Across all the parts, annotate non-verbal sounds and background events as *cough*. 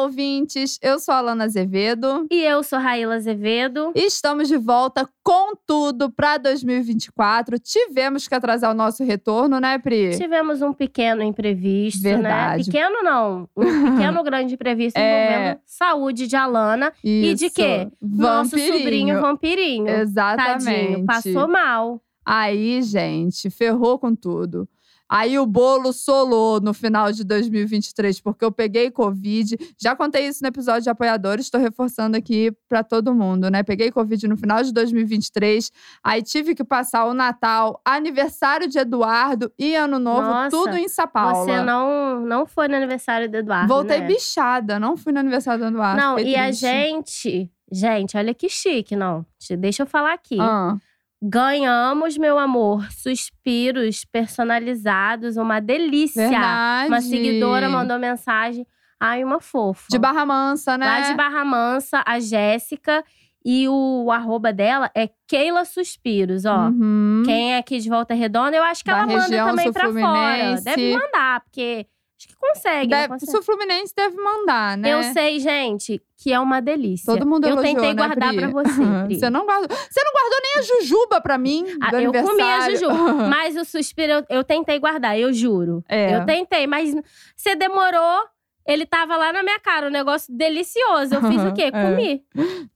Olá, ouvintes! Eu sou a Alana Azevedo. E eu sou Raíla Azevedo. E estamos de volta com tudo para 2024. Tivemos que atrasar o nosso retorno, né, Pri? Tivemos um pequeno imprevisto, Verdade. né? Pequeno não, um *laughs* pequeno grande imprevisto É. envolvendo saúde de Alana e de Isso. quê? Nosso Vampirinho. sobrinho vampirinho. Exatamente. Tadinho, passou mal. Aí, gente, ferrou com tudo. Aí o bolo solou no final de 2023, porque eu peguei Covid. Já contei isso no episódio de apoiadores, estou reforçando aqui para todo mundo, né? Peguei Covid no final de 2023. Aí tive que passar o Natal, aniversário de Eduardo e Ano Novo, Nossa, tudo em São Paulo. Você não, não foi no aniversário do Eduardo, Voltei né? bichada, não fui no aniversário do Eduardo. Não, e a triste. gente… Gente, olha que chique, não. Deixa eu falar aqui. Ah, Ganhamos, meu amor, suspiros personalizados, uma delícia. verdade. Uma seguidora mandou mensagem. Ai, uma fofa. De Barra Mansa, né? Lá de Barra Mansa, a Jéssica. E o arroba dela é Keila Suspiros, ó. Uhum. Quem é aqui de Volta Redonda, eu acho que Da ela manda também pra fora. Deve mandar, porque acho que consegue. Deve, consegue? o Fluminense deve mandar, né? Eu sei, gente, que é uma delícia. Todo mundo Eu elogiou, tentei né, guardar Pri? pra *laughs* você, Pri. Você não guardou. Você não guardou nem a jujuba pra mim Ah, eu comi a jujuba, *laughs* mas o suspiro eu, eu tentei guardar, eu juro. É. Eu tentei, mas você demorou. Ele tava lá na minha cara, um negócio delicioso. Eu fiz o quê? É. Comi.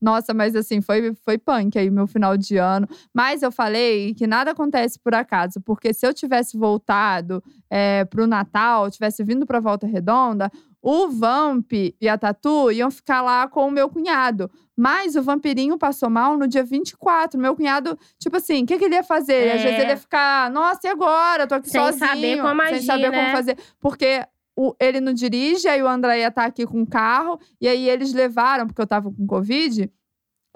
Nossa, mas assim, foi, foi punk aí meu final de ano. Mas eu falei que nada acontece por acaso, porque se eu tivesse voltado é, pro Natal, tivesse vindo pra Volta Redonda, o Vamp e a Tatu iam ficar lá com o meu cunhado. Mas o vampirinho passou mal no dia 24. Meu cunhado, tipo assim, o que, que ele ia fazer? Às É. vezes ele ia ficar, nossa, e agora? Tô aqui Sem sozinho. saber como Sem agir, saber né? como fazer. Porque o- ele não dirige, aí o André ia estar aqui com o carro. E aí eles levaram, porque eu tava com Covid,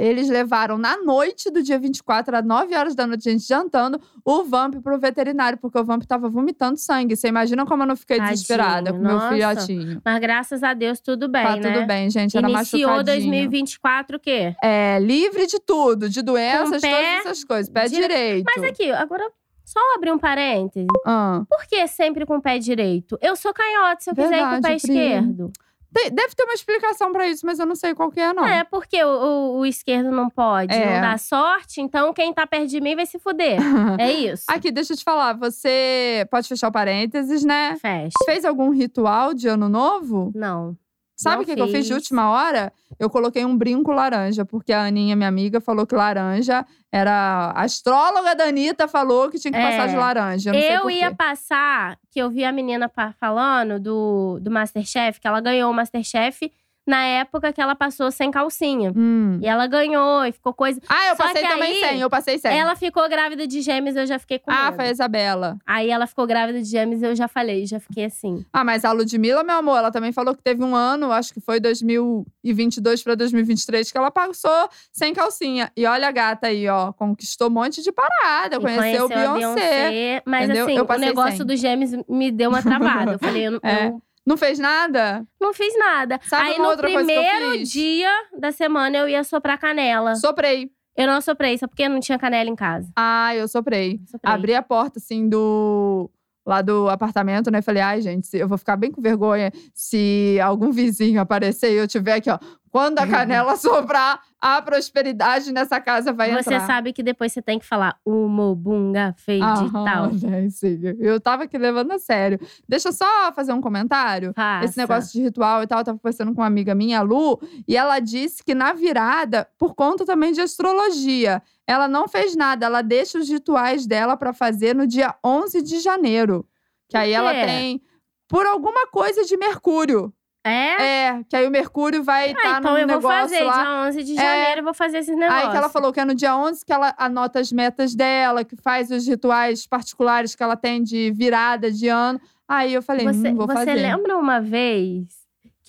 eles levaram na noite do dia 24, às 9 horas da noite, a gente jantando, o Vamp pro veterinário, porque o Vamp tava vomitando sangue. Você imagina como eu não fiquei Tadinho, desesperada com meu nossa. filhotinho. Mas graças a Deus, tudo bem, tá né? tudo bem, gente. Era Iniciou machucadinho. 2024 o quê? É, livre de tudo, de doenças, pé todas essas coisas. Pé dire- direito. Mas aqui, agora, só abrir um parêntese. Ah, Por que sempre com o pé direito? Eu sou canhota, se eu quiser ir com o Verdade, pé Pri. esquerdo. tem- deve ter uma explicação pra isso, mas eu não sei qual que é, não. É, porque o, o- o esquerdo não pode, É. não dá sorte, então quem tá perto de mim vai se fuder. *laughs* É isso. Aqui, deixa eu te falar. Você pode fechar o parênteses, né? Fecha. Fez algum ritual de ano novo? Não. Sabe o que, que eu fiz de última hora? Eu coloquei um brinco laranja, porque a Aninha, minha amiga, falou que laranja era. A astróloga da Anitta falou que tinha que É. passar de laranja. Eu, Eu ia passar, que eu vi a menina falando do, do Masterchef, que ela ganhou o Masterchef na época que ela passou sem calcinha. Hum. E ela ganhou e ficou coisa. Ah, eu Só passei também aí, sem. Eu passei sem. Ela ficou grávida de gêmeos, eu já fiquei com Ah, medo. foi a Isabela. Aí ela ficou grávida de gêmeos, eu já falei, já fiquei assim. Ah, mas a Ludmilla, meu amor, ela também falou que teve um ano, acho que foi 2022 pra 2023, que ela passou sem calcinha. E olha a gata aí, ó, conquistou um monte de parada, E conheceu, o a Beyoncé. Mas entendeu? assim, o negócio sem. dos gêmeos me deu uma travada. Eu *laughs* falei, eu, É. eu Não fez nada? não fiz nada. Sabe Aí uma no outra coisa que eu primeiro dia da semana eu ia soprar canela. Soprei. Eu não soprei, só porque não tinha canela em casa. Ah, eu soprei. Soprei. Abri a porta, assim, do. Lá do apartamento, né? Falei, ai, gente, eu vou ficar bem com vergonha se algum vizinho aparecer e eu tiver aqui, ó. Quando a *laughs* canela soprar, a prosperidade nessa casa vai Você entrar. sabe que depois você tem que falar o Mobunga fez de tal. *laughs* Sim. Eu tava aqui levando a sério. Deixa eu só fazer um comentário. Faça. Esse negócio de ritual e tal, eu tava conversando com uma amiga minha, a Lu, e ela disse que na virada, por conta também de astrologia, ela não fez nada, ela deixa os rituais dela pra fazer no dia 11 de janeiro. Que aí ela tem por alguma coisa de Mercúrio. É? É, que aí o Mercúrio vai Ah, estar então no eu vou fazer. lá. Dia 11 de É. janeiro eu vou fazer esses negócios. Aí que ela falou que é no dia 11 que ela anota as metas dela, que faz os rituais particulares que ela tem de virada de ano. Aí eu falei, Você, hum, vou você fazer. lembra uma vez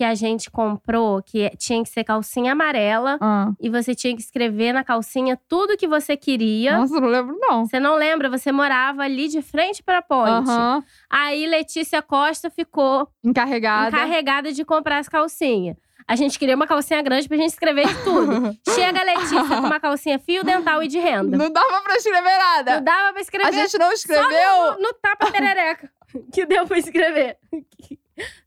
que a gente comprou, que tinha que ser calcinha amarela. Ah. E você tinha que escrever na calcinha tudo que você queria. Nossa, não lembro, não. Você não lembra? Você morava ali de frente pra ponte. Aham. Aí Letícia Costa ficou Encarregada. encarregada de comprar as calcinhas. A gente queria uma calcinha grande pra gente escrever de tudo. *laughs* Chega a Letícia com uma calcinha fio dental e de renda. Não dava pra escrever nada. Não dava pra escrever A gente não escreveu. no, no tapa perereca. que deu pra escrever.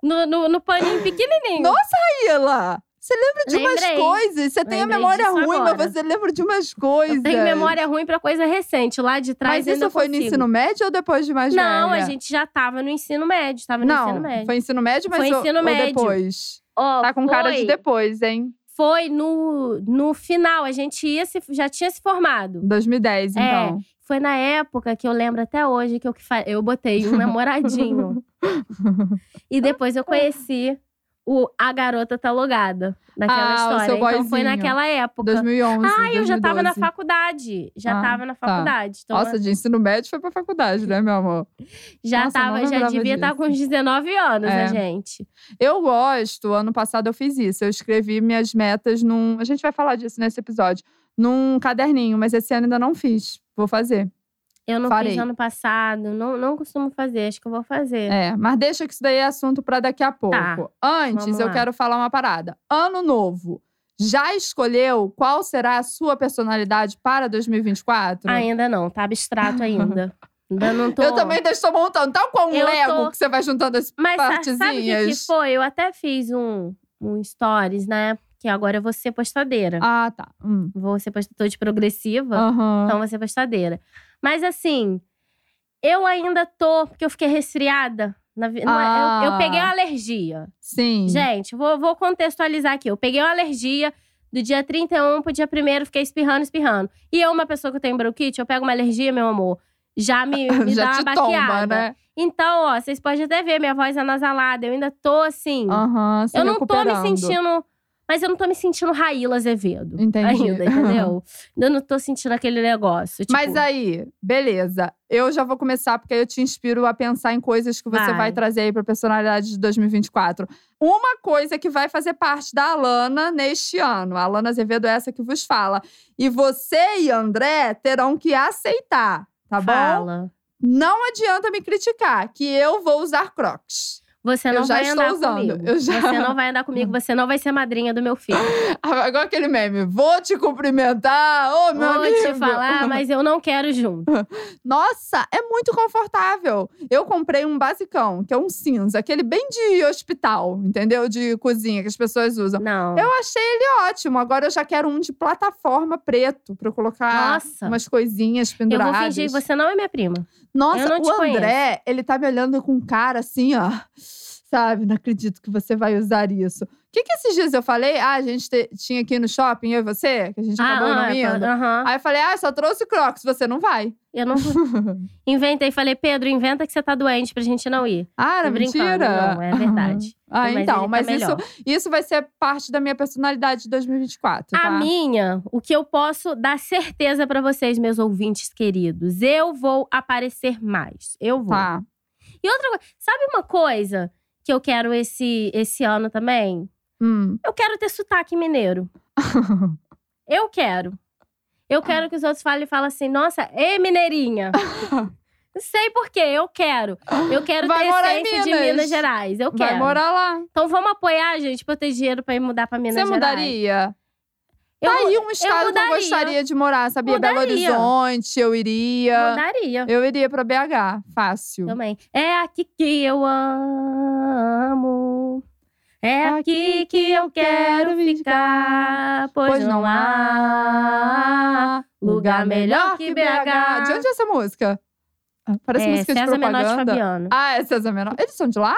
No, no, no paninho pequenininho. Nossa, Ila! Você lembra de umas Lembrei. coisas. Você tem a memória ruim, agora. mas você lembra de umas coisas. Eu tenho memória ruim pra coisa recente. Lá de trás Mas isso foi no consigo. ensino médio ou depois de mais Não, velha? a gente já tava no ensino médio. Tava no Não, ensino médio. foi ensino médio, mas Foi ou- ensino ou médio. depois? Ó, Tá com cara de foi- depois, hein? Foi no, no final. A gente ia se, já tinha se formado. 2010, É. Foi na época que eu lembro até hoje que eu, eu botei um namoradinho. *laughs* e depois eu conheci o A Garota Tá Logada. Naquela Ah, história. então foi naquela época. 2011. Ah, eu já tava na 2012. faculdade. Já Ah, tava na tá. faculdade. Então, Nossa, de ensino médio foi pra faculdade, né, meu amor? já nossa, tava, já devia estar disso. com uns 19 anos, É. a gente. Eu gosto, ano passado eu fiz isso. Eu escrevi minhas metas num. A gente vai falar disso nesse episódio. Num caderninho, mas esse ano ainda não fiz. Vou fazer. Eu não Farei. fiz ano passado, não, não costumo fazer, acho que eu vou fazer. É, mas deixa que isso daí é assunto pra daqui a pouco. Tá, Antes, eu quero falar uma parada. Ano novo. Já escolheu qual será a sua personalidade para 2024? Ainda não, tá abstrato *laughs* ainda. ainda não tô. Eu também ainda estou montando. Tal qual um Eu Lego tô- que você vai juntando as Mas partezinhas. sabe o que, que foi? Eu até fiz um, um stories, né? Que agora eu vou ser postadeira. Ah, tá. Hum. Vou ser postadeira de progressiva, Aham. então vou ser postadeira. Mas assim, eu ainda tô, porque eu fiquei resfriada. na é- eu, eu Ah. peguei uma alergia. Sim. Gente, vou, vou contextualizar aqui. Eu peguei uma alergia do dia 31 pro dia 1 fiquei espirrando, espirrando. E eu, uma pessoa que tem bronquite, eu pego uma alergia, meu amor, já me, *laughs* me Já dá uma tomba, baqueada. né? Então, ó, vocês podem até ver, minha voz é anasalada. Eu ainda tô assim. Se eu não tô me sentindo. Mas eu não tô me sentindo Raíla Azevedo. Entendi. Ainda, entendeu? *laughs* ainda não tô sentindo aquele negócio. Tipo, Mas aí, beleza. Eu já vou começar, porque aí eu te inspiro a pensar em coisas que você vai, Vai. trazer aí pra personalidade de 2024. Uma coisa que vai fazer parte da Alana neste ano. A Alana Azevedo é essa que vos fala. E você e André terão que aceitar, tá bom? fala. Não adianta me criticar, que eu vou usar crocs. Você Eu não vai andar usando. comigo. Eu já- Você não vai andar comigo, você não vai ser madrinha do meu filho. *laughs* Igual aquele meme. Vou te cumprimentar, ô meu Vou amigo. te falar, mas eu não quero junto. *laughs* Nossa, é muito confortável. Eu comprei um basicão, que é um cinza, aquele bem de hospital, entendeu? De cozinha que as pessoas usam. Não. Eu achei ele ótimo. Agora eu já quero um de plataforma preto pra eu colocar Nossa. umas coisinhas Eu penduradas. vou fingir que você não é minha prima. Nossa, o André, ele tá me olhando com cara assim, ó. Sabe, não acredito que você vai usar isso. O que que esses dias eu falei? Ah, a gente te- tinha aqui no shopping, eu e você, que a gente acabou ah, não ah, indo. aham. Aí eu falei, ah, só trouxe Crocs, você não vai. Eu não *laughs* inventei, falei, Pedro, inventa que você tá doente pra gente não ir. Ah, era mentira? não, é verdade. Ah, Mas então, tá mas isso, isso vai ser parte da minha personalidade de 2024, tá? A minha, o que eu posso dar certeza pra vocês, meus ouvintes queridos, eu vou aparecer mais. Eu vou. Tá. E outra coisa, sabe uma coisa que eu quero esse, esse ano também? Hum. Eu quero ter sotaque mineiro. *laughs* Eu quero. Eu quero que os outros falem e falem assim, nossa, ê mineirinha. *laughs* Não sei por quê, eu quero. Eu quero Vai ter essência de Minas. Gerais. Eu Vai quero. morar lá. Então vamos apoiar, gente, pra eu ter dinheiro pra ir mudar pra Minas Você Gerais. mudaria? Eu tá aí um estado que eu gostaria de morar, sabia? Belo Mudaria. Horizonte, eu iria. mudaria Eu iria pra BH, fácil. também. É aqui que eu amo. É aqui que eu quero ficar, pois não há lugar melhor que BH. De onde é essa música? Parece é, música de César Menor de propaganda. Fabiano. Ah, é César Menor. Eles são de lá?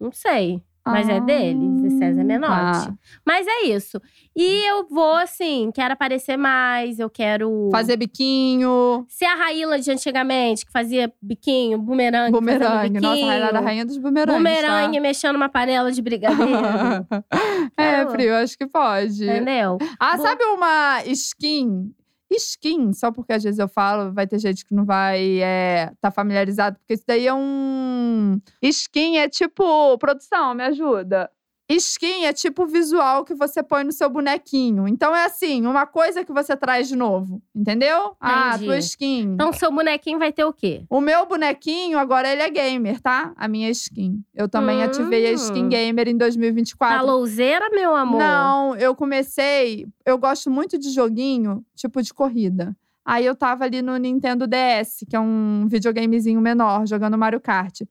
Não sei. Mas é deles, é César Menotti. Tá. Mas é isso. E eu vou, assim, quero aparecer mais, eu quero. Fazer biquinho, Ser a Raíla de antigamente, que fazia biquinho, bumerangue. bumerangue. Nossa, a biquinho, Raíla era a rainha dos bumerangues. Bumerangue, mexendo uma panela de brigadeiro. Tá? *laughs* é, eu acho que pode. entendeu? Ah, Bu- sabe uma skin? Skin, só porque às vezes eu falo, vai ter gente que não vai é, tá familiarizado, porque isso daí é um. Skin é tipo. Produção, me ajuda. Skin é tipo o visual que você põe no seu bonequinho. Então é assim, uma coisa que você traz de novo, entendeu? Ah, Entendi. tua skin. Então, seu bonequinho vai ter o quê? O meu bonequinho, agora ele é gamer, tá? A minha skin. Eu também Hum. ativei a skin gamer em 2024. Tá louzeira, meu amor? Não, eu comecei. Eu gosto muito de joguinho, tipo de corrida. Aí eu tava ali no Nintendo DS, que é um videogamezinho menor, jogando Mario Kart.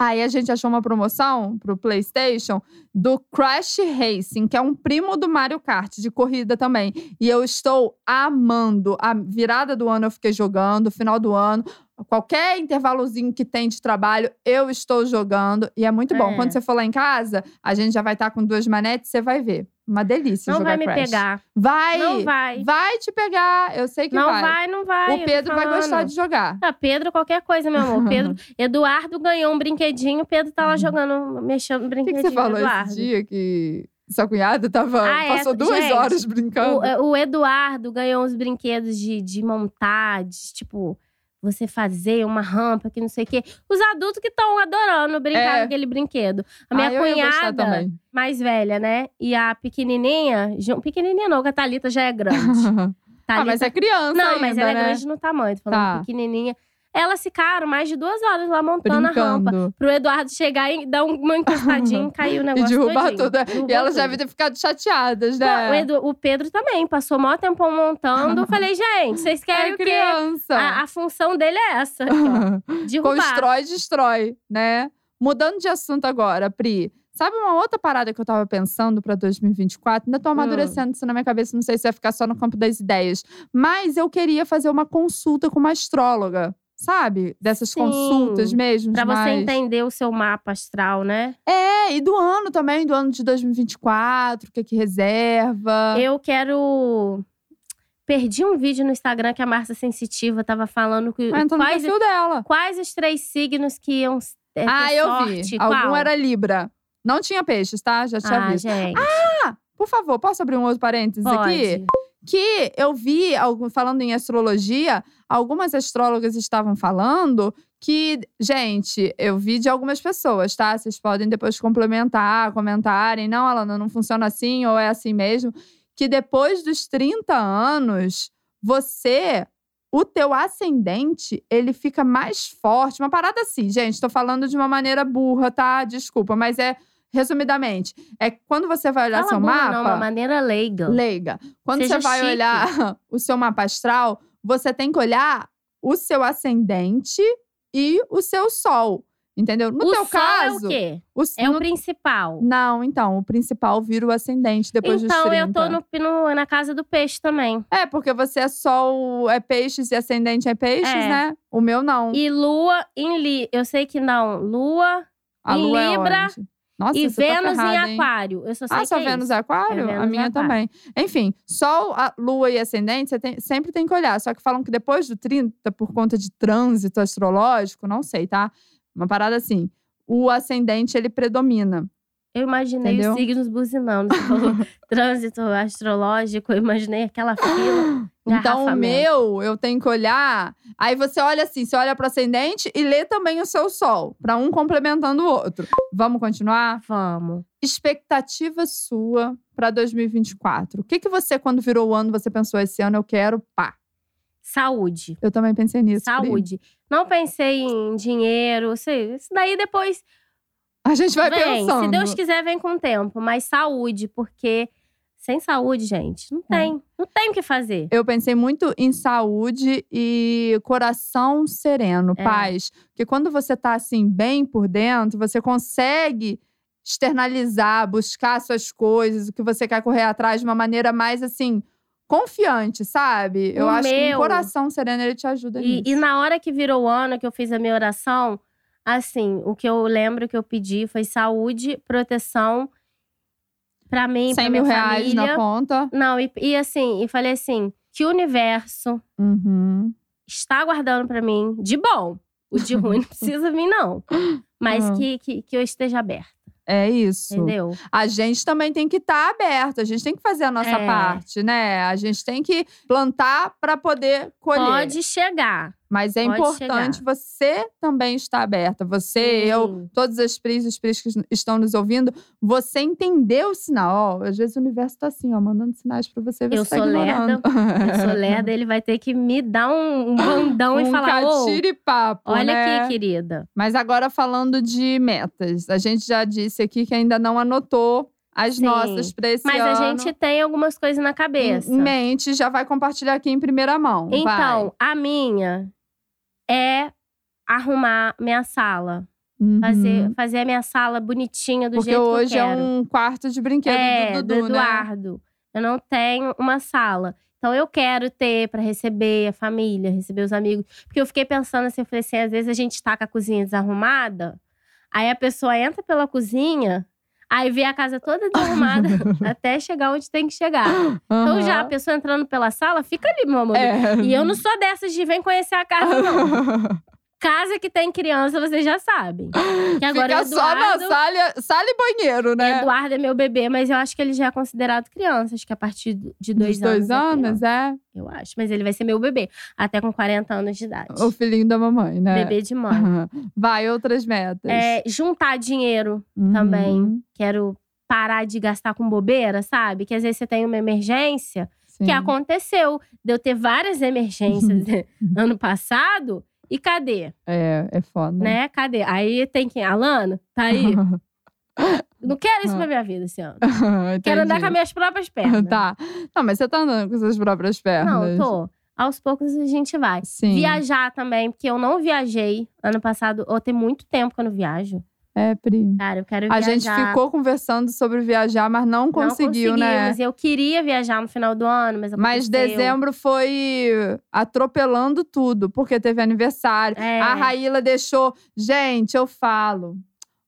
Aí a gente achou uma promoção pro PlayStation do Crash Racing, que é um primo do Mario Kart, de corrida também. E eu estou amando. A virada do ano eu fiquei jogando, final do ano. Qualquer intervalozinho que tem de trabalho, eu estou jogando. E é muito bom. É. Quando você for lá em casa, a gente já vai estar com duas manetes, você vai ver. Uma delícia Não vai me Crash. pegar. Vai! Não vai. Vai te pegar. Eu sei que Não vai. vai, não vai. O Pedro vai gostar de jogar. Ah, Pedro, qualquer coisa, meu amor. Pedro, *laughs* Eduardo ganhou um brinquedinho, Pedro tá lá jogando, mexendo no O que, brinquedinho. que você falou Eduardo. esse dia que sua cunhada tava, Ah, é, passou duas gente, horas brincando? O, é, o Eduardo ganhou uns brinquedos de, de montar, de, tipo, você fazer uma rampa, que não sei o quê. Os adultos que estão adorando brincar É. com aquele brinquedo. A minha ah, cunhada, mais velha, né? E a pequenininha, pequenininha não, que a Thalita já é grande. *laughs* ah, mas é criança Não, ainda, mas ela né? é grande no tamanho, tô falando Tá. pequenininha. Elas ficaram mais de duas horas lá montando a rampa. Brincando. Pro Eduardo chegar e dar um- uma encostadinha e *laughs* cair o E negócio derrubar todinho. tudo. E elas tudo. devem ter ficado chateadas, Pô, O, né? Edu- o Pedro também passou maior tempão montando. *laughs* Falei, gente, vocês querem é o quê? criança. A, a função dele é essa, *laughs* aqui, derrubar. Constrói, destrói, né? Mudando de assunto agora, Pri. Sabe uma outra parada que eu tava pensando pra 2024? Ainda tô amadurecendo isso na minha cabeça, não sei se vai ficar só no campo das ideias. Mas eu queria fazer uma consulta com uma astróloga, sabe? Dessas Sim. consultas mesmo. Pra você mais- entender o seu mapa astral, né? É, e do ano também, do ano de 2024, o que é que reserva. Eu quero. Perdi um vídeo no Instagram que a Márcia Sensitiva tava falando que Ah, então no quais, perfil dela. quais os três signos que iam é, Ah, eu sorte. vi. Qual? Algum era Libra. Não tinha peixes, tá? Já tinha ah, visto. gente. Por favor, posso abrir um outro parênteses aqui? Que eu vi, falando em astrologia, algumas astrólogas estavam falando que, gente, eu vi de algumas pessoas, tá? Vocês podem depois complementar, comentarem. Não, Alana, não funciona assim ou é assim mesmo. Que depois dos 30 anos, você, o teu ascendente, ele fica mais forte. Uma parada assim, gente, tô falando de uma maneira burra, tá? Desculpa, mas é. Resumidamente, é quando você vai olhar Fala seu mapa. não, uma maneira leiga. Leiga. Quando Seja você vai chique. olhar *laughs* o seu mapa astral, você tem que olhar o seu ascendente e o seu sol. Entendeu? No o teu sol caso. é o quê? o- É no- o principal. Não, então, o principal vira o ascendente depois dos então, 30. eu tô no, no- na casa do peixe também. É, porque você é sol, é peixes e ascendente é peixes, É. né? O meu não. E lua em li. Eu sei que não. Lua a em lua Libra é? Nossa, e você tá Vênus ferrada, em aquário. Eu só sei Ah, só é Vênus é aquário? É Vênus a minha aquário. também. Enfim, Sol, a Lua e Ascendente, você tem- sempre tem que olhar. Só que falam que depois do 30, por conta de trânsito astrológico, não sei, tá? Uma parada assim. O ascendente, ele predomina. Eu imaginei Entendeu? os signos buzinando. *laughs* Trânsito astrológico, eu imaginei aquela fila. *gasps* Então, o meu, eu tenho que olhar. Aí você olha assim, você olha pro ascendente e lê também o seu sol, pra um complementando o outro. Vamos continuar? Vamos. Expectativa sua pra 2024. O que que você, quando virou o ano, você pensou esse ano eu quero, pá. Saúde. Eu também pensei nisso. Pri. Saúde. Não pensei em dinheiro. sei, Isso daí depois A gente vai vem. pensando. Se Deus quiser, vem com o tempo. Mas saúde, porque sem saúde, gente, não É. tem. Não tem o que fazer. Eu pensei muito em saúde e coração sereno, É. paz. Porque quando você tá assim, bem por dentro, você consegue externalizar, buscar suas coisas, o que você quer correr atrás de uma maneira mais assim, confiante, sabe? Eu O acho que um meu- coração sereno ele te ajuda E, nisso. e na hora que virou o ano que eu fiz a minha oração, assim, o que eu lembro que eu pedi foi saúde, proteção pra mim, 100 pra mil minha reais família. na conta. Não, e, e assim, e falei assim, que o universo Uhum. está guardando pra mim de bom. O de ruim não *laughs* precisa vir, não. Mas Uhum. que, que, que eu esteja aberta, É isso. entendeu? a gente também tem que estar aberto, a gente tem que fazer a nossa É. parte, né? A gente tem que plantar para poder colher. Pode chegar. Mas é Pode importante você também estar aberta. Você, eu, Sim. todas as pris e os pris que estão nos ouvindo, você entender o sinal. Ó, às vezes o universo tá assim, ó, mandando sinais pra você ver Eu tá sou ignorando. Eu sou lerda, ele vai ter que me dar um, um *laughs* bandão e um falar: Ô, catire-papo, olha né? aqui, querida. Mas agora falando de metas. A gente já disse aqui que ainda não anotou as Sim. nossas pra esse Mas a ano. gente tem algumas coisas na cabeça. em mente, já vai compartilhar aqui em primeira mão. Então, a minha é arrumar minha sala. Uhum. Fazer, fazer a minha sala bonitinha do Porque jeito hoje que eu é quero. um quarto de brinquedo é, do Dudu, do né? Eduardo. Eu não tenho uma sala. Então eu quero ter pra receber a família, receber os amigos. Porque eu fiquei pensando assim, eu falei assim, às vezes a gente tá com a cozinha desarrumada, aí a pessoa entra pela cozinha, aí vê a casa toda desarrumada *laughs* até chegar onde tem que chegar. Então já a pessoa entrando pela sala, fica ali, meu amor. É. E eu não sou dessas de vem conhecer a casa, não. *laughs* Casa que tem criança, vocês já sabem. Que agora Fica o só na Eduardo, sala, sala e banheiro, né? Eduardo é meu bebê, mas eu acho que ele já é considerado criança. Acho que a partir de dois Dos dois anos. é anos, criança, é? eu acho. Mas ele vai ser meu bebê. Até com 40 anos de idade. O filhinho da mamãe, né? Bebê de mãe. Vai, outras metas. É, juntar dinheiro. Uhum. também. Quero parar de gastar com bobeira, sabe? Que às vezes você tem uma emergência. Sim. Que aconteceu. De eu ter várias emergências *laughs* ano passado. E cadê? É, é foda. Né? Cadê? Aí tem quem? Alana? Tá aí? *laughs* Não quero isso pra minha vida esse ano. *laughs* Quero andar com as minhas próprias pernas. Tá. Não, mas você tá andando com suas próprias pernas. Não, tô. Aos poucos a gente vai. Sim. Viajar também, porque eu não viajei ano passado. Ou tem muito tempo que eu não viajo. É, Pri. Cara, eu quero A viajar. gente ficou conversando sobre viajar, mas não Não conseguiu, né? conseguimos. Eu queria viajar no final do ano, mas Mas dezembro foi atropelando tudo, porque teve aniversário. É. A Raíla deixou. Gente, eu falo.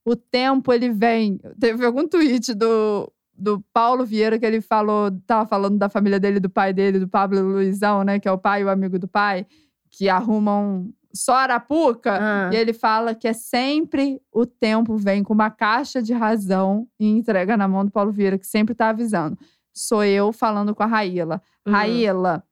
O tempo, ele vem. Teve algum tweet do, do Paulo Vieira que ele falou, tava falando da família dele, do pai dele, do Pablo Luizão, né? Que é o pai e o amigo do pai, que arrumam só Arapuca. Ah. E ele fala que é sempre o tempo vem com uma caixa de razão e entrega na mão do Paulo Vieira, que sempre tá avisando. Sou eu falando com a Raíla. Uhum. Raíla,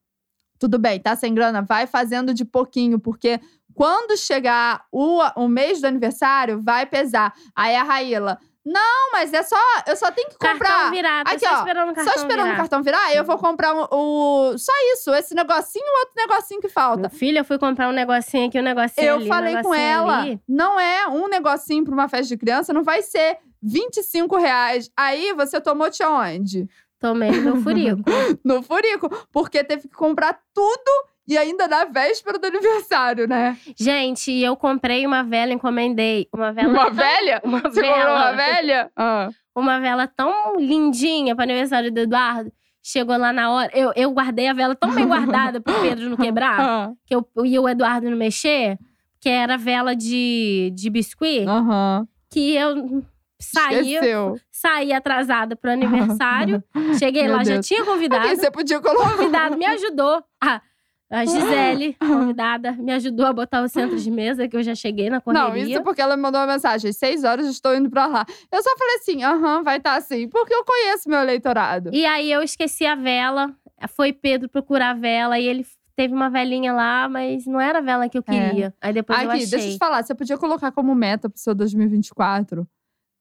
tudo bem, tá sem grana? Vai fazendo de pouquinho, porque quando chegar o, o mês do aniversário, vai pesar. Aí a Raíla, não, mas é só, eu só tenho que Cartão comprar. virado. Aqui, só ó, esperando o cartão Só esperando virar. o cartão virar, eu vou comprar o, o- Só isso, esse negocinho e outro negocinho que falta. Meu filho, eu fui comprar um negocinho aqui, um negocinho Eu ali, um falei com negocinho ela, ali. não é um negocinho pra uma festa de criança, não vai ser 25 reais. Aí você tomou de onde? Tomei no *laughs* furico. No Furico. Porque teve que comprar tudo e ainda na véspera do aniversário, né? Gente, eu comprei uma vela, encomendei. Uma vela. Uma tão- velha? *laughs* Uma Você comprou vela. uma velha? Ah. Uma vela tão lindinha pro aniversário do Eduardo. Chegou lá na hora. Eu, eu guardei a vela tão bem *laughs* guardada pro Pedro não quebrar. Ah. que eu e o Eduardo não mexer. Que era vela de, de biscuit. Aham. Que eu saí, Esqueceu. saí atrasada pro *laughs* aniversário. Cheguei Meu lá, já Deus. tinha convidado. Aqui, você podia colocar. convidado me ajudou. A, a Gisele, *laughs* convidada, me ajudou a botar o centro de mesa, que eu já cheguei na correria. Não, isso porque ela me mandou uma mensagem. Seis horas estou indo pra lá. Eu só falei assim, aham, vai estar assim. Porque eu conheço meu eleitorado. E aí eu esqueci a vela. Foi Pedro procurar a vela e ele teve uma velinha lá, mas não era a vela que eu queria. Aí depois eu É. Aqui, achei. deixa eu te falar. Você podia colocar como meta pro seu 2024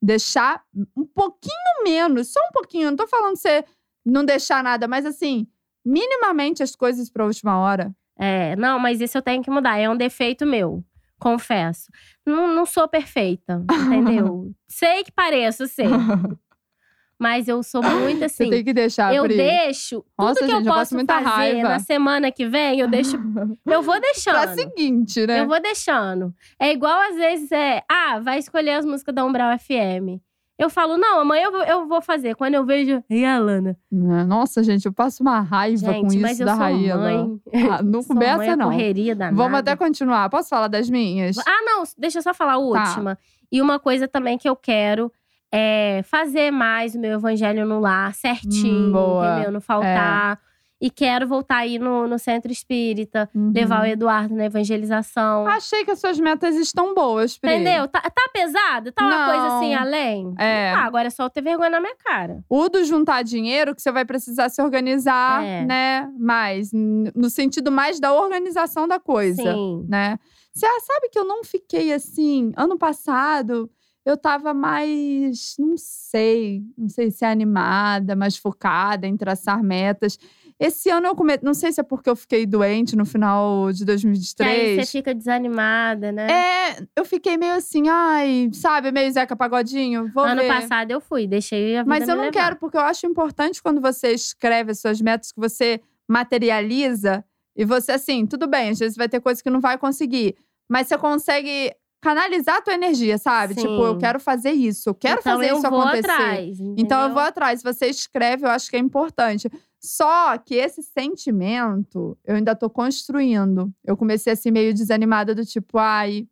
deixar um pouquinho menos, só um pouquinho. Eu não tô falando você não deixar nada, mas assim, minimamente as coisas pra última hora. É, não, mas isso eu tenho que mudar. É um defeito meu. Confesso. Não, não sou perfeita, *laughs* entendeu? sei que pareço ser. *laughs* Mas eu sou muito Você assim. tem que deixar, eu Pri. deixo tudo Nossa, que gente, eu eu posso muita fazer raiva. na semana que vem, eu deixo. *laughs* Eu vou deixando. pra seguinte, né? Eu vou deixando. É igual às vezes é, ah, vai escolher as músicas da Umbral FM. Eu falo, não, amanhã eu vou, eu vou fazer. Quando eu vejo, e a Alana? Nossa, gente, eu passo uma raiva com Gente, mas isso eu da Raíla. mãe. Ah, *laughs* não mãe, começa, a não. correria danada. Vamos até continuar. Posso falar das minhas? Ah, não, deixa eu só falar a última. E uma coisa também que eu quero é fazer mais o meu evangelho no lar certinho, Hum, entendeu? Não faltar. E quero voltar aí no, no centro espírita, Uhum. levar o Eduardo na evangelização. Achei que as suas metas estão boas, Pri. Entendeu? Tá, tá pesado? Tá uma Não. coisa assim além? É. Ah, agora é só eu ter vergonha na minha cara. O do juntar dinheiro, que você vai precisar se organizar, É. né? Mais. No sentido mais da organização da coisa, Sim. né? Você ah, sabe que eu não fiquei assim. Ano passado, eu tava mais. Não sei. Não sei se é animada, mais focada em traçar metas. Esse ano eu comecei. Não sei se é porque eu fiquei doente no final de Que aí 2023. você fica desanimada, né? É, eu fiquei meio assim, ai, sabe, meio Zeca Pagodinho. Vou ano ver. passado eu fui, deixei a vida Mas eu não levar. quero, porque eu acho importante quando você escreve as suas metas, que você materializa e você, assim, tudo bem, às vezes vai ter coisa que não vai conseguir, mas você consegue canalizar a tua energia, sabe? Sim. Tipo, eu quero fazer isso, eu quero então fazer eu isso vou acontecer. atrás. Então eu vou atrás. Se você escreve, eu acho que é importante. Só que esse sentimento eu ainda tô construindo. Eu comecei assim meio desanimada do tipo, ai,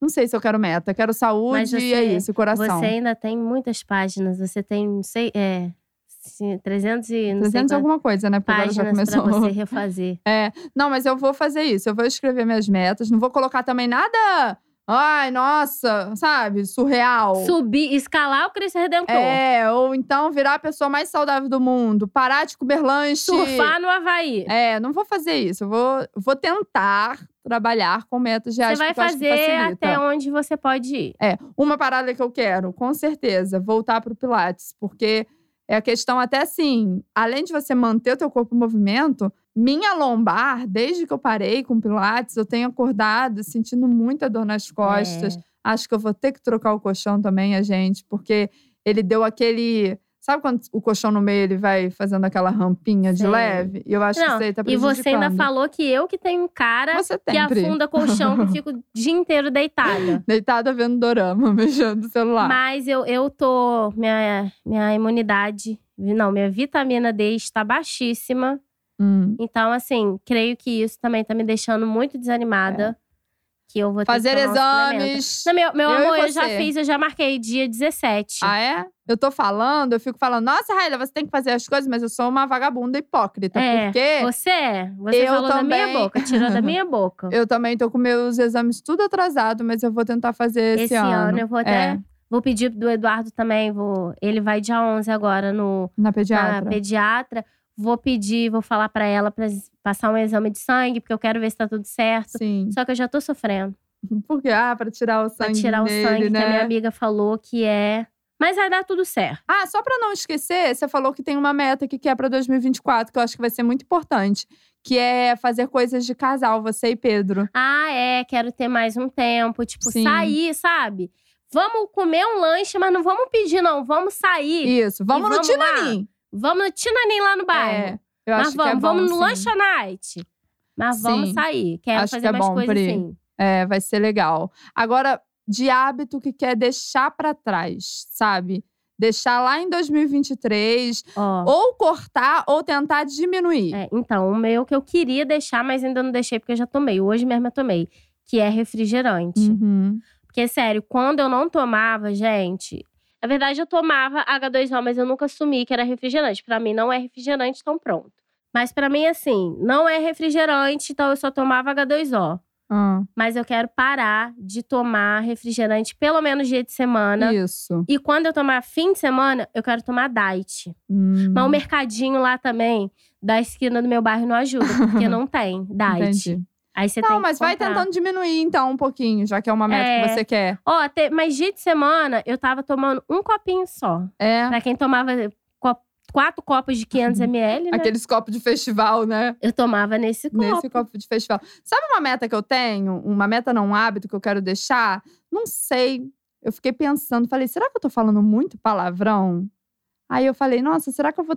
não sei se eu quero meta, quero saúde e é você- isso, coração. Você ainda tem muitas páginas. Você tem, não sei, é. sim, 300 e não 300 sei alguma coisa, né? Porque agora já páginas pra começou. você refazer. *laughs* É, não, mas eu vou fazer isso. Eu vou escrever minhas metas. Não vou colocar também nada. Ai, nossa, sabe? Surreal. Subir, escalar o Cristo Redentor. É, ou então virar a pessoa mais saudável do mundo. Parar de comer lanche. Surfar no Havaí. É, não vou fazer isso. Eu vou, vou tentar trabalhar com metas Você reais. vai fazer até onde você pode ir. É, uma parada que eu quero, com certeza, voltar pro Pilates, porque é a questão até assim, além de você manter o teu corpo em movimento, minha lombar, desde que eu parei com Pilates, eu tenho acordado sentindo muita dor nas costas. É. Acho que eu vou ter que trocar o colchão também, a gente, porque ele deu aquele Sabe quando o colchão no meio ele vai fazendo aquela rampinha de Sei. leve? E eu acho que Não, isso aí tá e você ainda falou que eu que tenho um cara Você que afunda colchão, que fico *laughs* o dia inteiro deitada. Deitada vendo dorama, *laughs* mexendo no celular. Mas eu, eu tô. Minha, minha imunidade. Não, minha vitamina D está baixíssima. Hum. Então, assim, creio que isso também tá me deixando muito desanimada. Que eu vou ter Fazer que um exames. Não, meu, meu Eu amor, eu já fiz, eu já marquei dia 17. Ah, é? Eu tô falando, eu fico falando, nossa, Raíla, você tem que fazer as coisas, mas eu sou uma vagabunda hipócrita. É, porque Você é. Você Eu falou da minha também. boca, tirou da *laughs* minha boca. eu também tô com meus exames tudo atrasado, mas eu vou tentar fazer esse, Esse ano eu vou até. É, Vou pedir do Eduardo também. Vou, ele vai dia 11 agora no, na pediatra. na pediatra. Vou pedir, vou falar pra ela pra passar um exame de sangue, porque eu quero ver se tá tudo certo. Sim. Só que eu já tô sofrendo. *laughs* Porque, ah, pra tirar o Pra sangue tirar o sangue né? que a minha amiga falou que é. Mas vai dar tudo certo. Ah, só pra não esquecer, você falou que tem uma meta que é pra 2024, que eu acho que vai ser muito importante. Que é fazer coisas de casal, você e Pedro. Ah, é, quero ter mais um tempo. Tipo, Sim. sair, sabe? Vamos comer um lanche, mas não vamos pedir, não. Vamos sair. Isso, vamos, vamos no? Tinanim. Vamos no Tinanim lá no bairro. É, eu mas acho vamos, que é bom, vamos no sim. lanchonite. Mas vamos Sim. sair. Quero Acho que fazer é mais bom, coisas Pri. assim. É, vai ser legal. Agora, de hábito que quer deixar pra trás, sabe? Deixar lá em 2023, Ó. ou cortar ou tentar diminuir. É, então, o meu que eu queria deixar, mas ainda não deixei porque eu já tomei. Hoje mesmo eu tomei. Que é refrigerante. Uhum. Porque, sério, quando eu não tomava, gente. Na verdade, eu tomava H2O, mas eu nunca assumi que era refrigerante. Pra mim, não é refrigerante, então pronto. Mas pra mim, assim, não é refrigerante, então eu só tomava H2O. Ah, Mas eu quero parar de tomar refrigerante pelo menos dia de semana. isso. E quando eu tomar fim de semana, eu quero tomar diet. Hum, Mas o mercadinho lá também, da esquina do meu bairro, não ajuda, porque *laughs* não tem diet. Entendi. Aí você tem Não, que mas vai tentando diminuir então um pouquinho, já que é uma meta É. que você quer. Ó, te- mas dia de semana, eu tava tomando um copinho só. É. Pra quem tomava co- quatro copos de 500 *laughs* ml, né? Aqueles copos de festival, né? Eu tomava nesse copo. Nesse copo de festival. Sabe uma meta que eu tenho? Uma meta não um hábito que eu quero deixar? Não sei. Eu fiquei pensando, falei, será que eu tô falando muito palavrão? Aí eu falei, nossa, será que eu vou.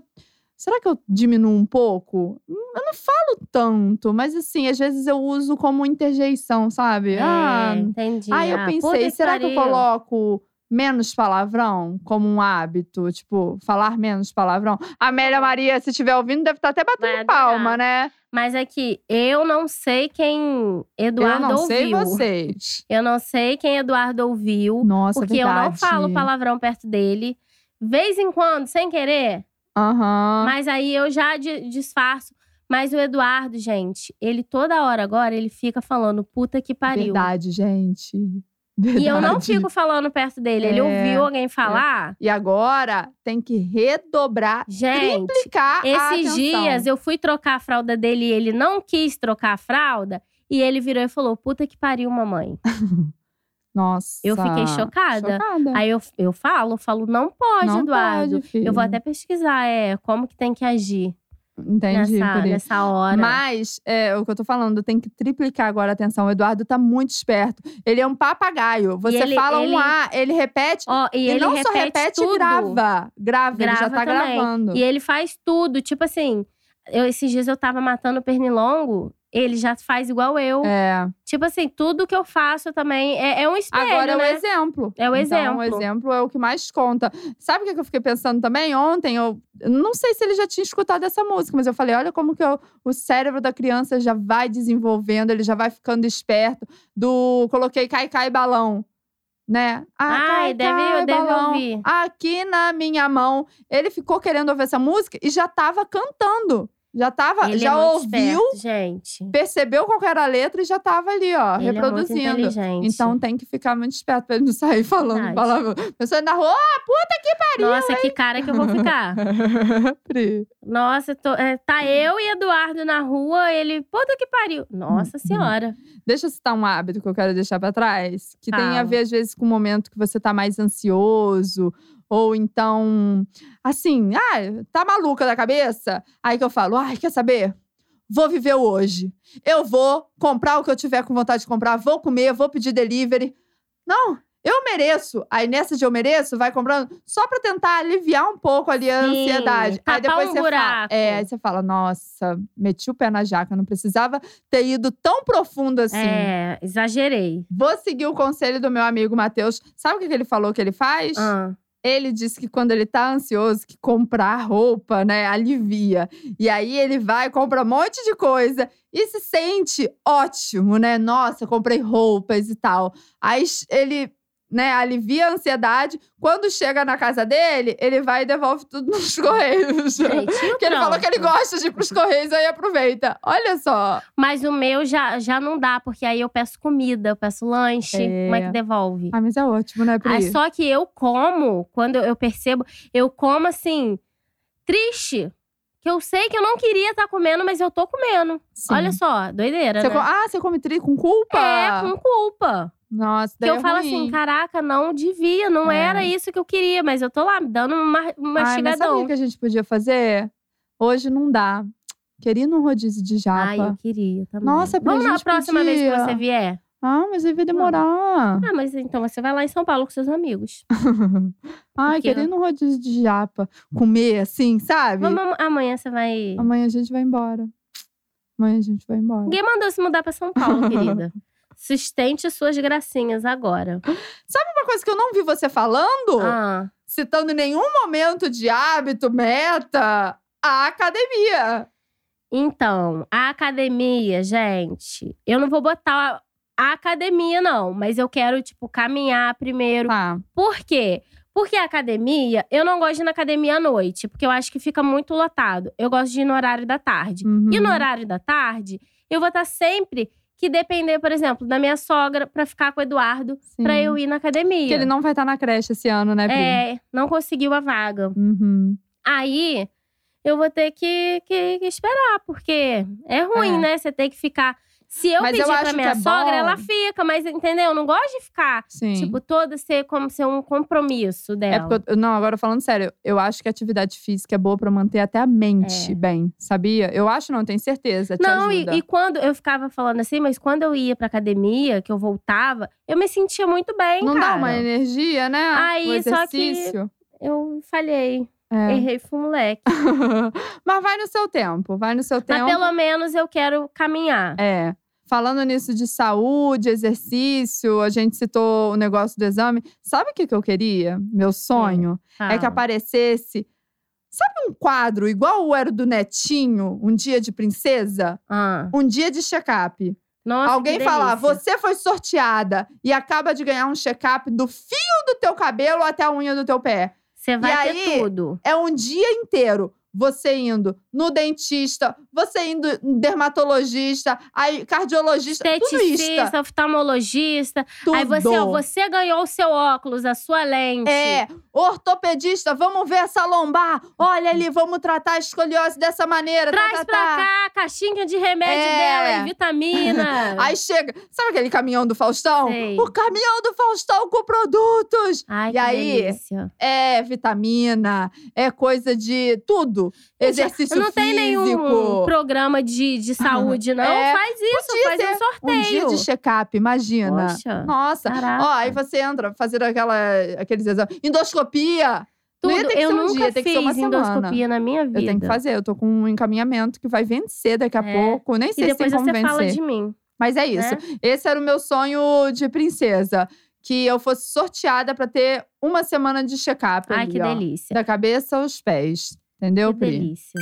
Será que eu diminuo um pouco? Hum, Eu não falo tanto, mas assim, às vezes eu uso como interjeição, sabe? É, ah, entendi. Aí eu Ah, pensei, será que eu coloco menos palavrão como um hábito? Tipo, falar menos palavrão? A Amélia Maria, se estiver ouvindo, deve estar até Vai batendo palma, né? Mas é que eu não sei quem Eduardo eu não ouviu. sei vocês. Eu não sei quem Eduardo ouviu. Nossa, porque eu não verdade. falo palavrão perto dele. Vez em quando, sem querer. Aham. Mas aí eu já di- disfarço. Mas o Eduardo, gente, ele toda hora agora, ele fica falando, puta que pariu. Verdade, gente. E eu não Verdade. fico falando perto dele. Ele É, ouviu alguém falar. E agora tem que redobrar, Gente, triplicar a esses atenção. dias eu fui trocar a fralda dele e ele não quis trocar a fralda. E ele virou e falou: Puta que pariu, mamãe. *laughs* Nossa. Eu fiquei chocada. Chocada. Aí eu, eu falo, eu falo, não pode, não Eduardo. pode, filho. eu vou até pesquisar, é, como que tem que agir Entendi, nessa, nessa hora. Mas, é, o que eu tô falando, tem que triplicar agora a atenção. O Eduardo tá muito esperto. Ele é um papagaio. Você ele- fala ele- um A, ele repete. Ó, e ele não repete só repete, tudo. grava. Grava, ele já Grava tá também. gravando. E ele faz tudo. Tipo assim, eu, esses dias eu tava matando o pernilongo, ele já faz igual eu. É. Tipo assim, tudo que eu faço também é, é um espelho, Agora é o né? exemplo. É o Então, exemplo. o exemplo é o que mais conta. Sabe o que eu fiquei pensando também? Ontem, eu eu não sei se ele já tinha escutado essa música, mas eu falei: olha como que eu- o cérebro da criança já vai desenvolvendo, ele já vai ficando esperto. Do coloquei cai, cai, balão. Né? Ah, Ai, cai, deve- cai, deve balão, ouvir. Aqui na minha mão. Ele ficou querendo ouvir essa música e já tava cantando. Já tava, Ele já é ouviu, esperto, gente. percebeu qual que era a letra e já tava ali, ó, Ele é reproduzindo. inteligente. Então tem que ficar muito esperto pra ele não sair falando Verdade. palavra. Pessoa na rua, Nossa, que cara que eu vou ficar. *laughs* Pri. Nossa, tô- é, tá eu e Eduardo na rua, ele, puta que pariu. Nossa Uhum. senhora. Deixa eu citar um hábito que eu quero deixar pra trás, que tem a ver às vezes com o momento que você tá mais ansioso ou então assim, ah, tá maluca da cabeça? Aí que eu falo, ai, quer saber? Vou viver o hoje. Eu vou comprar o que eu tiver com vontade de comprar, vou comer, vou pedir delivery. Não, eu mereço. Aí nessa de eu mereço, vai comprando só pra tentar aliviar um pouco ali a Sim, ansiedade. Aí depois um você fala, é, aí você fala, nossa, meti o pé na jaca, não precisava ter ido tão profundo assim. É, exagerei. Vou seguir o conselho do meu amigo Matheus. Sabe o que que ele falou que ele faz? Ah, Ele disse que quando ele tá ansioso, que comprar roupa, né, alivia. E aí ele vai, compra um monte de coisa e se sente ótimo, né? Nossa, comprei roupas e tal. Aí ele, né, alivia a ansiedade. Quando chega na casa dele, ele vai e devolve tudo *laughs* nos correios. Porque ele falou que ele gosta de ir pros correios, aí aproveita. Olha só. Mas o meu já, já não dá, porque aí eu peço comida, eu peço lanche. É. Como é que devolve? Ah, mas é ótimo, né, Pri? Ah, só que eu como, quando eu percebo, eu como assim, triste. Que eu sei que eu não queria estar comendo, mas eu tô comendo. Sim. Olha só, doideira, Você né? Ah, você come tri com culpa? É, com culpa. Nossa, Que eu é falo ruim. assim, caraca, não devia, não É. era isso que eu queria, mas eu tô lá me dando um ma- um Ai, sabe o mastigadão. que a gente podia fazer? Hoje não dá. Queria ir num rodízio de japa. Ai, eu queria também. Nossa, Pri, Vamos na próxima vez que podia. você vier? Ah, mas aí vai demorar. Ah, mas então você vai lá em São Paulo com seus amigos. *laughs* Ai, Porque- queria ir num rodízio de japa. Comer assim, sabe? Vamos, am- amanhã você vai. Amanhã a gente vai embora. Amanhã a gente vai embora. Ninguém mandou se mudar pra São Paulo, querida. *laughs* Sustente suas gracinhas agora. Uma coisa que eu não vi você falando, Ah, citando em nenhum momento de hábito, meta, a academia. então, a academia, gente. Eu não vou botar a academia, não. Mas eu quero, tipo, caminhar primeiro. Tá. Por quê? Porque a academia, eu não gosto de ir na academia à noite, porque eu acho que fica muito lotado. Eu gosto de ir no horário da tarde. Uhum. E no horário da tarde, eu vou estar sempre que depender, por exemplo, da minha sogra pra ficar com o Eduardo pra eu ir na academia. Porque ele não vai estar na creche esse ano, né, Pri? É, não conseguiu a vaga. Uhum. Aí eu vou ter que, que- que esperar, porque é ruim, É. né? Você ter que ficar. Se eu Mas eu pedir acho pra minha é sogra, bom. ela fica, mas entendeu? Eu não gosto de ficar, Sim. tipo, toda ser como ser um compromisso dela. É porque, eu, não, agora falando sério, eu acho que a atividade física é boa pra manter até a mente É. bem, sabia? Eu acho, não, tenho certeza. Te Não, e, e quando eu ficava falando assim, mas quando eu ia pra academia, que eu voltava, eu me sentia muito bem, não cara. dá uma energia, né? Aí, o só que- exercício. Eu falhei, É. errei, fui moleque. *laughs* Mas vai no seu tempo, vai no seu tempo. Mas pelo menos eu quero caminhar. É. Falando nisso de saúde, exercício, a gente citou o negócio do exame. Sabe o que, que eu queria? Meu sonho é que aparecesse. Sabe um quadro igual era do Netinho, Um Dia de Princesa? Ah, Um dia de check-up. nossa, Alguém falar, você foi sorteada e acaba de ganhar um check-up do fio do teu cabelo até a unha do teu pé. Você vai E ter aí, tudo. É um dia inteiro você indo no dentista, você indo no dermatologista, aí cardiologista. Esteticista, oftalmologista. Tudo. Aí você, ó, você ganhou o seu óculos, a sua lente. É, ortopedista, vamos ver essa lombar. Olha ali, vamos tratar a escoliose dessa maneira. tá, Traz tá, pra tá. cá a caixinha de remédio É. dela vitamina. *laughs* Aí chega, sabe aquele caminhão do Faustão? Sei. O caminhão do Faustão com produtos. Ai, E que aí, delícia. É vitamina, é coisa de tudo. Exercício Não tem nenhum físico. programa de, de saúde, não. É, faz isso, podia faz um Um sorteio. dia de check-up, imagina. Poxa, Nossa. caraca. Ó, aí você entra fazer aquela, aqueles exames. Endoscopia. Tudo. eu um nunca dia, fiz semana. endoscopia na minha vida. Eu tenho que fazer. Eu tô com um encaminhamento que vai vencer daqui a É. pouco. Nem E sei se tem depois como você vencer. fala de mim. Mas é isso. né? Esse era o meu sonho de princesa. Que eu fosse sorteada pra ter uma semana de check-up. Ai, ali, que ó. delícia. Da cabeça aos pés. Entendeu, que Pri? delícia.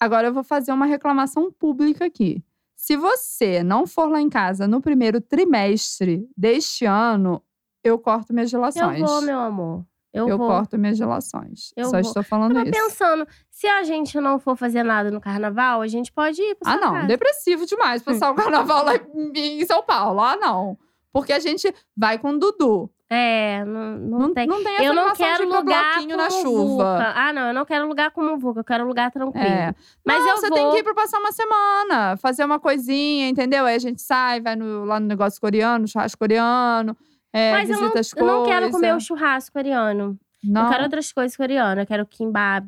Agora eu vou fazer uma reclamação pública aqui. Se você não for lá em casa no primeiro trimestre deste ano, eu corto minhas Eu relações. vou, meu amor. Eu, Eu corto minhas relações. Eu Só vou. estou falando Tava isso. pensando, se a gente não for fazer nada no carnaval, a gente pode ir pra Ah, não. casa. Depressivo demais passar o *laughs* carnaval lá em em São Paulo. Ah, não. Porque a gente vai com o Dudu. É, não, não, Não, tem. não tem Eu não quero de lugar bloquinho como na chuva. Vuca. Ah, não, eu não quero lugar como Vuca, eu quero lugar tranquilo. É. Mas não, eu você vou. tem que ir pra passar uma semana, fazer uma coisinha, entendeu? Aí a gente sai, vai no- lá no negócio coreano, churrasco coreano, é, Mas eu visita não, as eu não quero coisas. comer o churrasco coreano. Não, Eu quero outras coisas coreanas. Eu quero kimbap,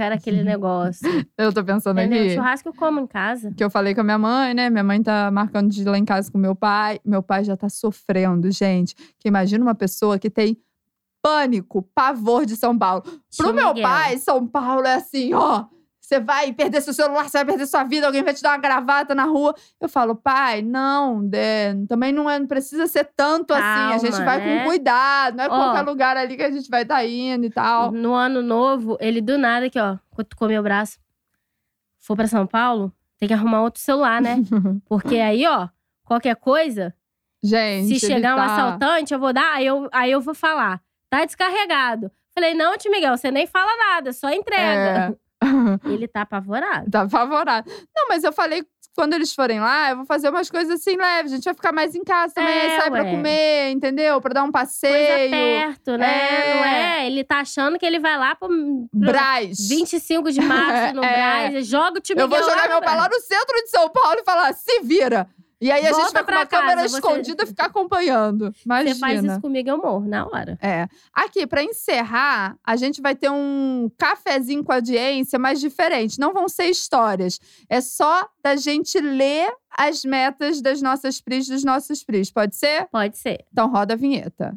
quero aquele negócio. *laughs* eu tô pensando entendeu? aqui. Churrasco eu como em casa. Que eu falei com a minha mãe, né? Minha mãe tá marcando de ir lá em casa com meu pai. Meu pai já tá sofrendo, gente. Que imagina uma pessoa que tem pânico, pavor de São Paulo. Pro meu Miguel. pai, São Paulo é assim, ó. Você vai perder seu celular, você vai perder sua vida, alguém vai te dar uma gravata na rua. Eu falo, pai, não, de- também não, é, não precisa ser tanto assim. A gente Calma, vai né? com cuidado, não é Ó. qualquer lugar ali que a gente vai estar tá indo e tal. No ano novo, ele do nada aqui, ó, cutucou meu braço. For pra São Paulo, tem que arrumar outro celular, né? *laughs* Porque aí, ó, qualquer coisa, gente, se chegar um tá- assaltante, eu vou dar, aí eu, aí eu vou falar. Tá descarregado. Falei, não, tio Miguel, você nem fala nada, só entrega. É. *laughs* Ele tá apavorado. Tá apavorado. Não, mas eu falei, quando eles forem lá, eu vou fazer umas coisas assim leves. A gente vai ficar mais em casa também. É, sai pra ué. comer, entendeu? Pra dar um Coisa passeio. perto, né? É. Não é? Ele tá achando que ele vai lá pro, pro Brás. 25 de março *laughs* no É. Brás. Joga o tio Eu vou jogar meu pai lá no centro de São Paulo e falar, se vira. E aí a gente vai com uma câmera casa, você- escondida ficar acompanhando. Imagina. Você faz isso comigo, eu morro na hora. É. Aqui, pra encerrar, a gente vai ter um cafezinho com audiência, mas diferente. Não vão ser histórias. É só da gente ler as metas das nossas pris, dos nossos pris. Pode ser? Pode ser. Então roda a vinheta.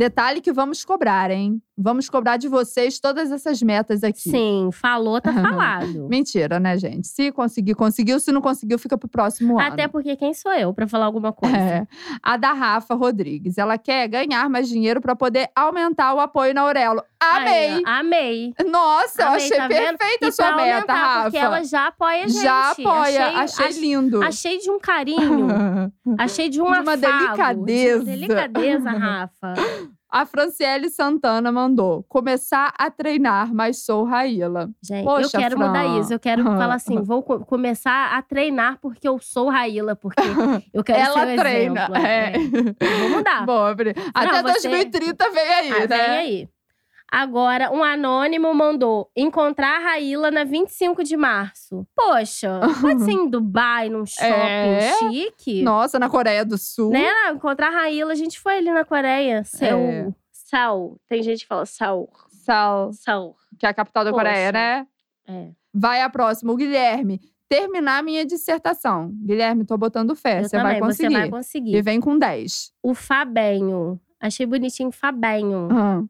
Detalhe que vamos cobrar, hein? Vamos cobrar de vocês todas essas metas aqui. Sim, falou, tá *laughs* falado. Mentira, né, gente? Se conseguir, conseguiu. Se não conseguiu, fica pro próximo ano. Até porque quem sou eu pra falar alguma coisa? É. A da Rafa Rodrigues. Ela quer ganhar mais dinheiro pra poder aumentar o apoio na Aurelo. Amei! Amei. Nossa, eu Amei, achei tá perfeita a sua meta, aumentar, Rafa. Porque ela já apoia a gente. Já apoia. Achei, Achei, ach- lindo. achei de um carinho. *laughs* achei de um De uma delicadeza. De uma delicadeza, Rafa. *laughs* A Franciele Santana mandou começar a treinar, mas sou Raíla. Gente, Poxa, eu quero Fran. mudar isso. Eu quero *laughs* falar assim: vou co- começar a treinar porque eu sou Raíla, porque eu quero Ela ser o treina. exemplo. é. É. Vou mudar. Pri. Até você- 2030 vem aí, Ah, né? vem aí. Agora, um anônimo mandou encontrar a Raíla na 25 de março. Poxa, pode ser em Dubai, num *laughs* shopping É? chique? Nossa, na Coreia do Sul. Né? Encontrar a Raíla, a gente foi ali na Coreia. Seul. Seul. Tem gente que fala Seul. Sal, Seul. que é a capital da Poxa. Coreia, né? É. Vai a próxima, o Guilherme. Terminar minha dissertação. Guilherme, tô botando fé. Eu Você também, vai conseguir. Você vai E conseguir. vem com 10. O Fabenho. Achei bonitinho Fabenho. Aham.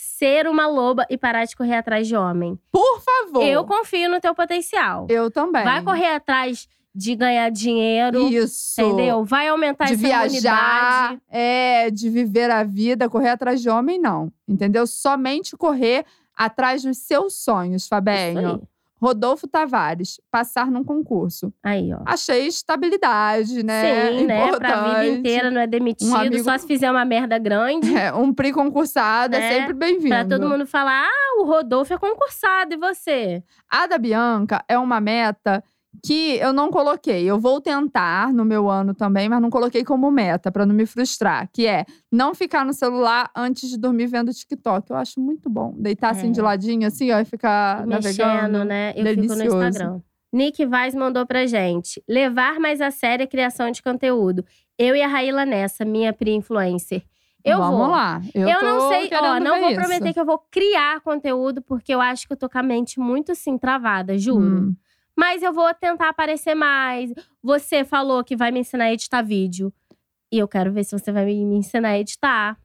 Ser uma loba e parar de correr atrás de homem. Por favor. Eu confio no teu potencial. Eu também. Vai correr atrás de ganhar dinheiro. Isso. Entendeu? Vai aumentar De essa viajar, imunidade. é, de viver a vida, correr atrás de homem, não. Entendeu? Somente correr atrás dos seus sonhos, Isso Fabinho. Rodolfo Tavares, passar num concurso. Aí, ó. Achei estabilidade, né? Sim, né? Pra vida Importante. inteira, não é demitido. Um amigo- Só se fizer uma merda grande. É, um PRI concursado é Né? sempre bem-vindo. Pra todo mundo falar, ah, o Rodolfo é concursado, e você? A da Bianca é uma meta que eu não coloquei. Eu vou tentar no meu ano também, mas não coloquei como meta, pra não me frustrar. Que é não ficar no celular antes de dormir vendo TikTok. Eu acho muito bom. Deitar assim É. de ladinho, assim, ó, e ficar Mexendo, navegando. né? Eu fico Delicioso. no Instagram. Nick Vaz mandou pra gente. Levar mais a sério a criação de conteúdo. Eu e a Raíla nessa, minha pre-influencer. Eu Vamos vou. lá. Eu, Eu, não sei, ó, não vou isso. prometer que eu vou criar conteúdo, porque eu acho que eu tô com a mente muito assim, travada, juro. Hum. Mas eu vou tentar aparecer mais. Você falou que vai me ensinar a editar vídeo. E eu quero ver se você vai me ensinar a editar.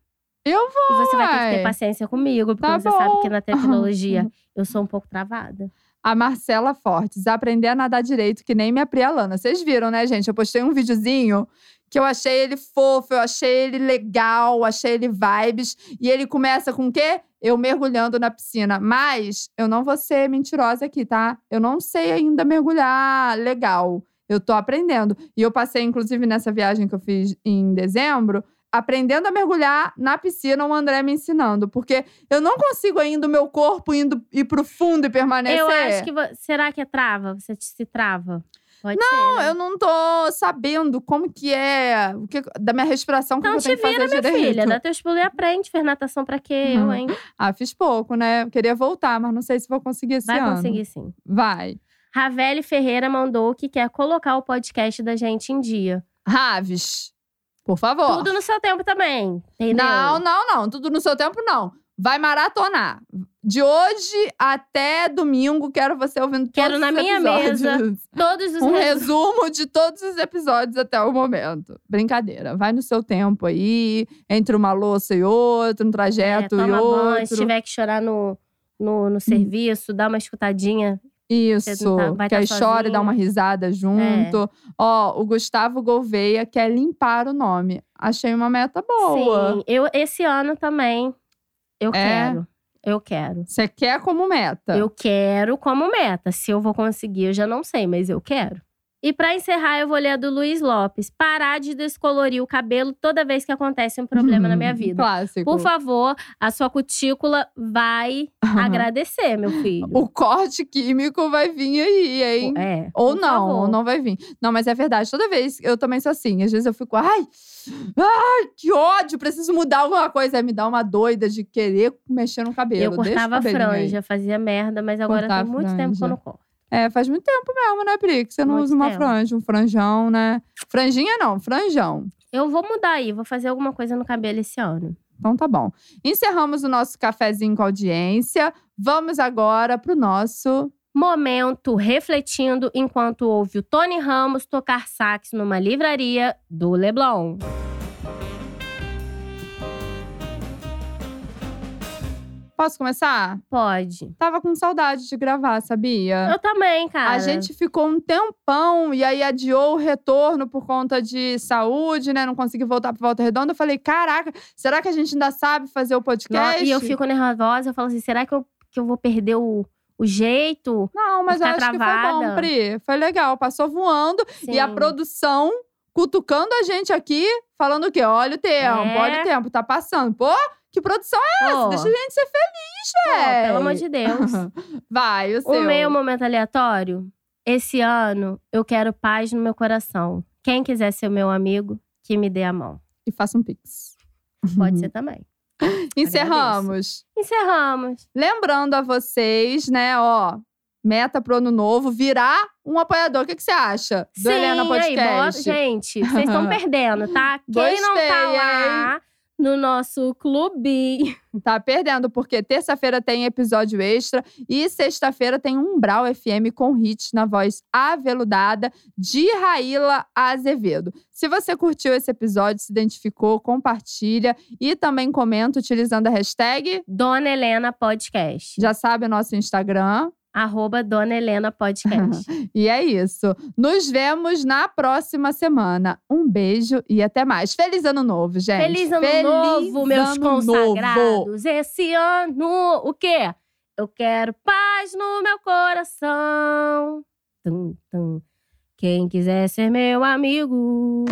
Eu vou. E você vai ter que ter paciência comigo, porque Tá você sabe bom. que na tecnologia *laughs* eu sou um pouco travada. A Marcela Fortes, aprender a nadar direito, que nem minha Pri Alana. Vocês viram, né, gente? Eu postei um videozinho que eu achei ele fofo, eu achei ele legal, achei ele vibes. E ele começa com o quê? Eu mergulhando na piscina. Mas eu não vou ser mentirosa aqui, tá? Eu não sei ainda mergulhar legal. Eu tô aprendendo. E eu passei, inclusive, nessa viagem que eu fiz em dezembro, aprendendo a mergulhar na piscina, o André me ensinando. Porque eu não consigo ainda o meu corpo indo ir pro fundo e permanecer. Eu acho que. Será que é trava? Você se trava? Pode não, ser. né? Eu não tô sabendo como que é, o que, da minha respiração, Então te eu tenho que vira, fazer minha direito. filha. Dá teus pulos e aprende. Fez natação pra quê? Eu, Uhum. hein? Ah, fiz pouco, né? Eu queria voltar, mas não sei se vou conseguir esse Vai ano. conseguir sim. Vai. Ravelli Ferreira mandou que quer colocar o podcast da gente em dia. Raves, por favor. Tudo no seu tempo também. Entendeu? Não, não, não. Tudo no seu tempo, não. Vai maratonar. De hoje até domingo, quero você ouvindo Quero todos na os minha episódios. mesa. *laughs* Todos os Um resu- resumo de todos os episódios até o momento. Brincadeira. Vai no seu tempo aí, entre uma louça e outra, um É, trajeto e toma outro. banho, se tiver que chorar no, no, no serviço, dá uma escutadinha. Isso, tá- que tá aí chora e dá. É. uma risada junto. Ó, o Gustavo Gouveia quer limpar o nome. Achei uma meta boa. Sim, eu, esse ano também, eu É? quero. Eu quero. Você quer como meta. Eu quero como meta. Se eu vou conseguir, eu já não sei, mas eu quero. E pra encerrar, eu vou ler a do Luiz Lopes. Parar de descolorir o cabelo toda vez que acontece um problema na minha vida. Clássico. Por favor, a sua cutícula vai agradecer, meu filho. *laughs* O corte químico vai vir aí, hein? É. Ou não, favor. ou não vai vir. Não, mas é verdade. Toda vez eu também sou assim. Às vezes eu fico, ai, ai, que ódio, preciso mudar alguma coisa. Aí me dá uma doida de querer mexer no cabelo. Eu cortava a cabelinho aí. franja, fazia merda, mas agora Cortar tem muito tempo que eu franja. não corto. É, faz muito tempo mesmo, né, Pri? Que você não Muito usa uma tempo. franja, um franjão, né? Franjinha não, franjão. Eu vou mudar aí, vou fazer alguma coisa no cabelo esse ano. Então tá bom. Encerramos o nosso cafezinho com audiência. Vamos agora pro nosso. Momento refletindo enquanto ouve o Tony Ramos tocar sax numa livraria do Leblon. Posso começar? Pode. Tava com saudade de gravar, sabia? Eu também, cara. A gente ficou um tempão e aí adiou o retorno por conta de saúde, né? Não consegui voltar pra Volta Redonda. Eu falei, caraca, será que a gente ainda sabe fazer o podcast? E eu fico nervosa, eu falo assim, será que eu, que eu vou perder o, o jeito? Não, mas eu acho que foi bom, travada. Pri. Foi legal, passou voando. E a Sim. produção cutucando a gente aqui, falando o quê? Olha o tempo, É. olha o tempo, tá passando. Pô, que produção é essa? Pô, Deixa a gente ser feliz, pô, gente. pelo amor de Deus. *laughs* Vai, o seu. o meu momento aleatório, esse ano eu quero paz no meu coração. Quem quiser ser meu amigo, que me dê a mão. E faça um pix. Pode *laughs* ser também. Encerramos. Encerramos. Lembrando a vocês, né, ó, meta pro ano novo, virar um apoiador. O que, que você acha do Sim, Helena aí, Podcast? bota, gente, vocês estão *laughs* perdendo, tá? Quem não Gostei, tá lá no nosso clube, *laughs* Tá perdendo, porque terça-feira tem episódio extra e sexta-feira tem Umbral FM com hits na voz aveludada de Raíla Azevedo. Se você curtiu esse episódio, se identificou, compartilha e também comenta utilizando a hashtag. Dona Helena Podcast. Já sabe o nosso Instagram. Arroba Dona Helena Podcast. *laughs* E é isso. Nos vemos na próxima semana. Um beijo e até mais. Feliz ano novo, gente. Feliz ano Feliz novo, meus ano novo. consagrados. Esse ano, o quê? Eu quero paz no meu coração. Tum, tum. Quem quiser ser meu amigo.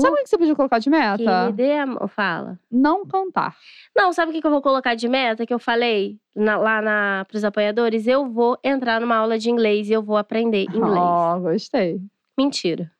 Sabe o que você podia colocar de Que me meta? dê amor. Fala. Não cantar. Não, sabe o que que eu vou colocar de meta? Que eu falei na- lá na, pros apoiadores? Eu vou entrar numa aula de inglês e eu vou aprender inglês. Oh, gostei. Mentira.